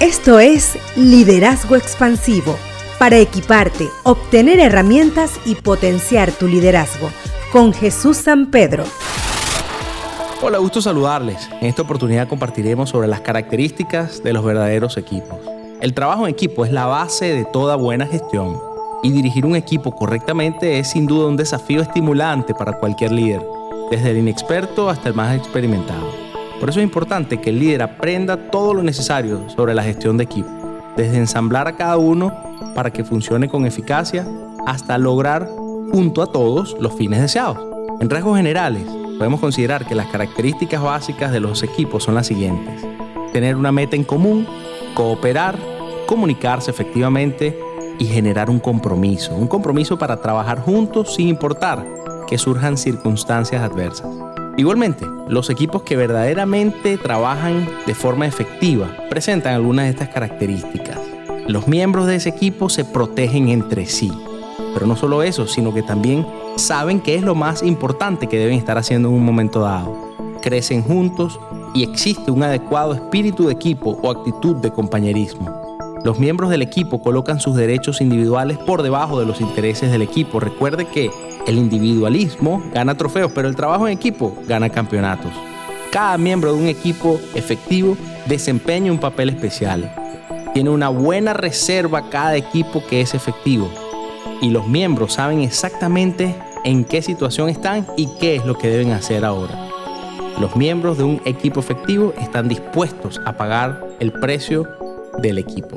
Esto es Liderazgo Expansivo, para equiparte, obtener herramientas y potenciar tu liderazgo, con Jesús San Pedro. Hola, gusto saludarles. En esta oportunidad compartiremos sobre las características de los verdaderos equipos. El trabajo en equipo es la base de toda buena gestión y dirigir un equipo correctamente es sin duda un desafío estimulante para cualquier líder, desde el inexperto hasta el más experimentado. Por eso es importante que el líder aprenda todo lo necesario sobre la gestión de equipo, desde ensamblar a cada uno para que funcione con eficacia hasta lograr junto a todos los fines deseados. En rasgos generales, podemos considerar que las características básicas de los equipos son las siguientes. Tener una meta en común, cooperar, comunicarse efectivamente y generar un compromiso. Un compromiso para trabajar juntos sin importar que surjan circunstancias adversas. Igualmente, los equipos que verdaderamente trabajan de forma efectiva presentan algunas de estas características. Los miembros de ese equipo se protegen entre sí. Pero no solo eso, sino que también saben qué es lo más importante que deben estar haciendo en un momento dado. Crecen juntos y existe un adecuado espíritu de equipo o actitud de compañerismo. Los miembros del equipo colocan sus derechos individuales por debajo de los intereses del equipo. Recuerde que el individualismo gana trofeos, pero el trabajo en equipo gana campeonatos. Cada miembro de un equipo efectivo desempeña un papel especial. Tiene una buena reserva cada equipo que es efectivo. Y los miembros saben exactamente en qué situación están y qué es lo que deben hacer ahora. Los miembros de un equipo efectivo están dispuestos a pagar el precio del equipo.